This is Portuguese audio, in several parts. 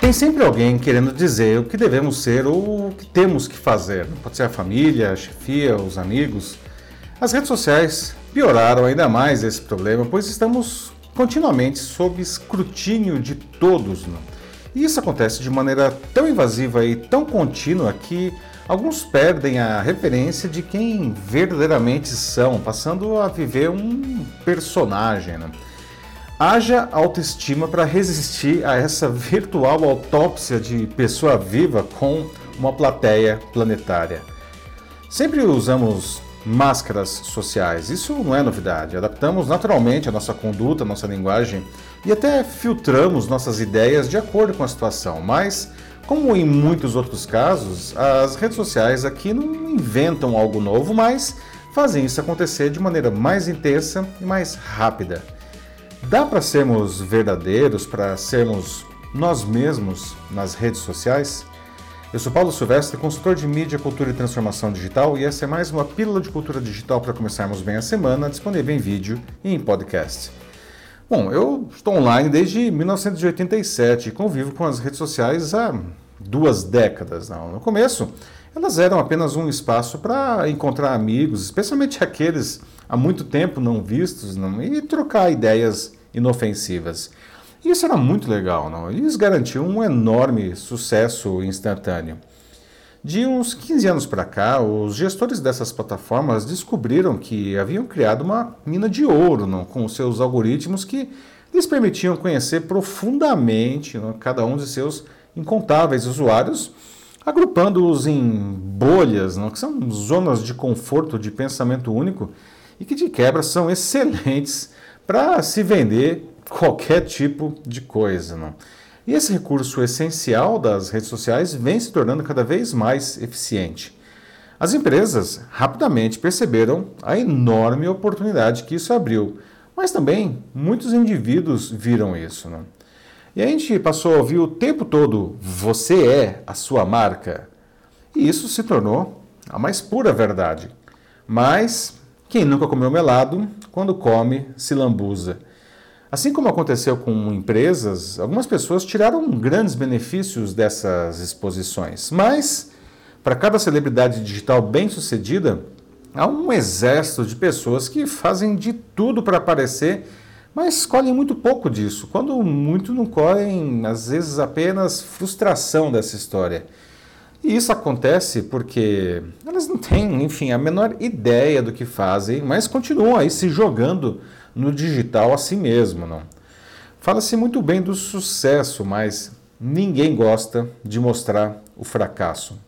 Tem sempre alguém querendo dizer o que devemos ser ou o que temos que fazer. Pode ser a família, a chefia, os amigos. As redes sociais pioraram ainda mais esse problema, pois estamos continuamente sob escrutínio de todos. Né? E isso acontece de maneira tão invasiva e tão contínua que alguns perdem a referência de quem verdadeiramente são, passando a viver um personagem. Né? Haja autoestima para resistir a essa virtual autópsia de pessoa viva com uma plateia planetária. Sempre usamos máscaras sociais, isso não é novidade. Adaptamos naturalmente a nossa conduta, a nossa linguagem e até filtramos nossas ideias de acordo com a situação, mas. Como em muitos outros casos, as redes sociais aqui não inventam algo novo, mas fazem isso acontecer de maneira mais intensa e mais rápida. Dá para sermos verdadeiros, para sermos nós mesmos nas redes sociais? Eu sou Paulo Silvestre, consultor de mídia, cultura e transformação digital, e essa é mais uma pílula de cultura digital para começarmos bem a semana, disponível em vídeo e em podcast. Bom, eu estou online desde 1987 e convivo com as redes sociais há duas décadas. Não. No começo, elas eram apenas um espaço para encontrar amigos, especialmente aqueles há muito tempo não vistos, não, e trocar ideias inofensivas. Isso era muito legal, não? E isso garantiu um enorme sucesso instantâneo. De uns 15 anos para cá, os gestores dessas plataformas descobriram que haviam criado uma mina de ouro não? com seus algoritmos que lhes permitiam conhecer profundamente não? cada um de seus incontáveis usuários, agrupando-os em bolhas, não? que são zonas de conforto de pensamento único e que de quebra são excelentes para se vender qualquer tipo de coisa. Não? E esse recurso essencial das redes sociais vem se tornando cada vez mais eficiente. As empresas rapidamente perceberam a enorme oportunidade que isso abriu, mas também muitos indivíduos viram isso. Não? E a gente passou a ouvir o tempo todo: você é a sua marca. E isso se tornou a mais pura verdade. Mas quem nunca comeu melado, quando come, se lambuza. Assim como aconteceu com empresas, algumas pessoas tiraram grandes benefícios dessas exposições. Mas, para cada celebridade digital bem-sucedida, há um exército de pessoas que fazem de tudo para aparecer, mas colhem muito pouco disso. Quando muito não colhem, às vezes, apenas frustração dessa história. E isso acontece porque elas não têm, enfim, a menor ideia do que fazem, mas continuam aí se jogando no digital a si mesmo, não. Fala-se muito bem do sucesso, mas ninguém gosta de mostrar o fracasso.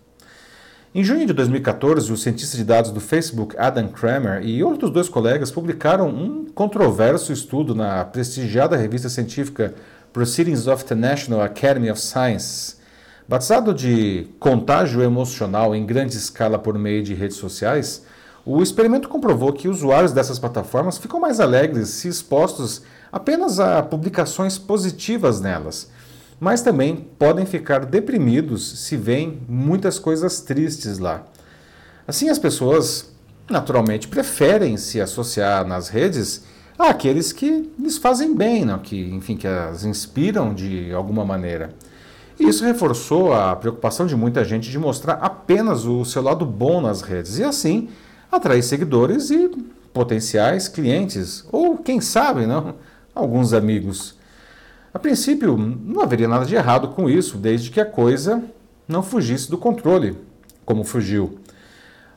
Em junho de 2014, o cientista de dados do Facebook, Adam Kramer, e outros dois colegas publicaram um controverso estudo na prestigiada revista científica Proceedings of the National Academy of Sciences, Batizado de contágio emocional em grande escala por meio de redes sociais, o experimento comprovou que usuários dessas plataformas ficam mais alegres se expostos apenas a publicações positivas nelas, mas também podem ficar deprimidos se veem muitas coisas tristes lá. Assim, as pessoas naturalmente preferem se associar nas redes àqueles que lhes fazem bem, não? que, enfim, que as inspiram de alguma maneira. E isso reforçou a preocupação de muita gente de mostrar apenas o seu lado bom nas redes e assim atrair seguidores e potenciais clientes, ou quem sabe, não, alguns amigos. A princípio, não haveria nada de errado com isso, desde que a coisa não fugisse do controle, como fugiu.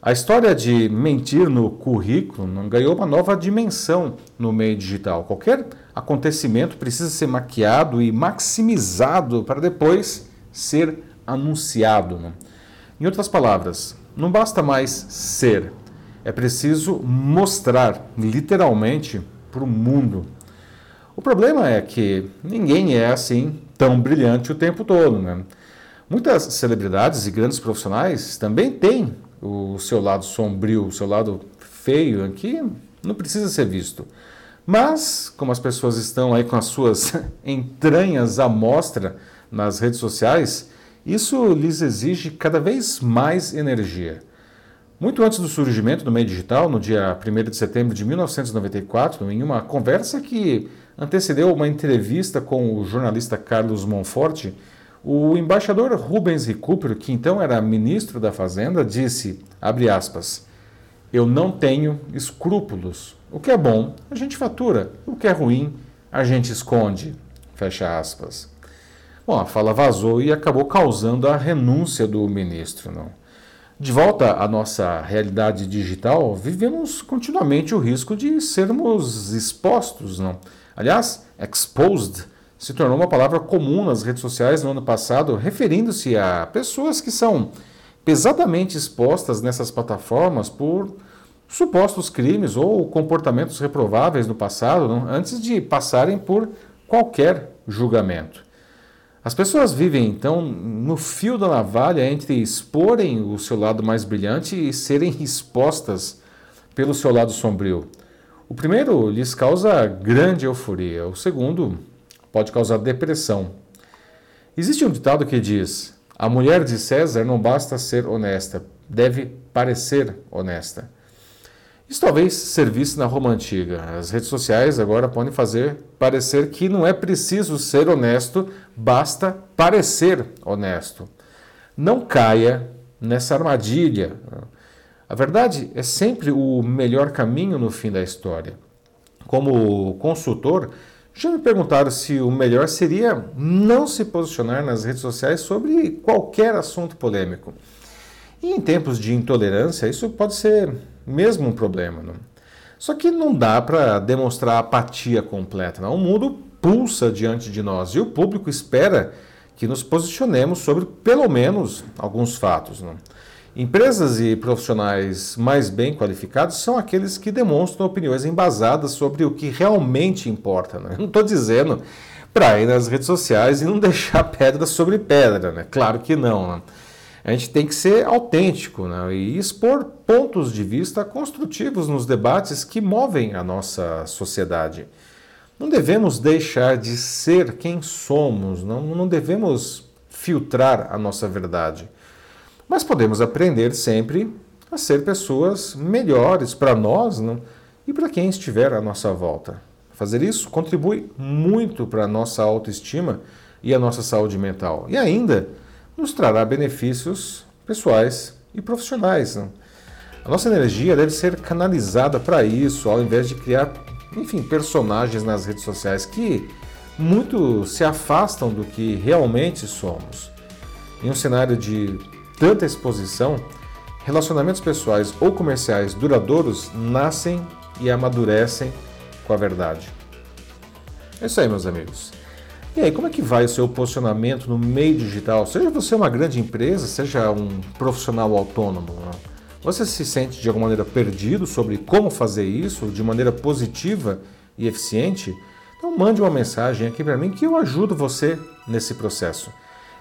A história de mentir no currículo ganhou uma nova dimensão no meio digital. Qualquer acontecimento precisa ser maquiado e maximizado para depois ser anunciado. Né? Em outras palavras, não basta mais ser, é preciso mostrar literalmente para o mundo. O problema é que ninguém é assim tão brilhante o tempo todo. Né? Muitas celebridades e grandes profissionais também têm o seu lado sombrio, o seu lado feio, que não precisa ser visto. Mas, como as pessoas estão aí com as suas entranhas à mostra nas redes sociais, isso lhes exige cada vez mais energia. Muito antes do surgimento do meio digital, no dia 1 de setembro de 1994, em uma conversa que antecedeu uma entrevista com o jornalista Carlos Monforte, O embaixador Rubens Recupero, que então era ministro da Fazenda, disse, abre aspas, eu não tenho escrúpulos. O que é bom, a gente fatura. O que é ruim, a gente esconde. Fecha aspas. Bom, a fala vazou e acabou causando a renúncia do ministro. Não? De volta à nossa realidade digital, vivemos continuamente o risco de sermos expostos. Não? Aliás, exposed se tornou uma palavra comum nas redes sociais no ano passado, referindo-se a pessoas que são pesadamente expostas nessas plataformas por supostos crimes ou comportamentos reprováveis no passado, não? antes de passarem por qualquer julgamento. As pessoas vivem então no fio da navalha entre exporem o seu lado mais brilhante e serem expostas pelo seu lado sombrio. O primeiro lhes causa grande euforia, o segundo pode causar depressão. Existe um ditado que diz: a mulher de César não basta ser honesta, deve parecer honesta. Isso talvez servisse na Roma antiga. As redes sociais agora podem fazer parecer que não é preciso ser honesto, basta parecer honesto. Não caia nessa armadilha. A verdade é sempre o melhor caminho no fim da história. Como consultor, já me perguntaram se o melhor seria não se posicionar nas redes sociais sobre qualquer assunto polêmico. E em tempos de intolerância, isso pode ser mesmo um problema. Não? Só que não dá para demonstrar apatia completa. Não? O mundo pulsa diante de nós e o público espera que nos posicionemos sobre pelo menos alguns fatos. Não? Empresas e profissionais mais bem qualificados são aqueles que demonstram opiniões embasadas sobre o que realmente importa. Né? Não estou dizendo para ir nas redes sociais e não deixar pedra sobre pedra, né? Claro que não. Né? a gente tem que ser autêntico né? e expor pontos de vista construtivos nos debates que movem a nossa sociedade. Não devemos deixar de ser quem somos, não, não devemos filtrar a nossa verdade. Mas podemos aprender sempre a ser pessoas melhores para nós e para quem estiver à nossa volta. Fazer isso contribui muito para a nossa autoestima e a nossa saúde mental. E ainda nos trará benefícios pessoais e profissionais. A nossa energia deve ser canalizada para isso, ao invés de criar, enfim, personagens nas redes sociais que muito se afastam do que realmente somos. Em um cenário de tanta exposição, relacionamentos pessoais ou comerciais duradouros nascem e amadurecem com a verdade. É isso aí, meus amigos. E aí, como é que vai o seu posicionamento no meio digital? Seja você uma grande empresa, seja um profissional autônomo. Né? Você se sente de alguma maneira perdido sobre como fazer isso de maneira positiva e eficiente? Então mande uma mensagem aqui para mim que eu ajudo você nesse processo.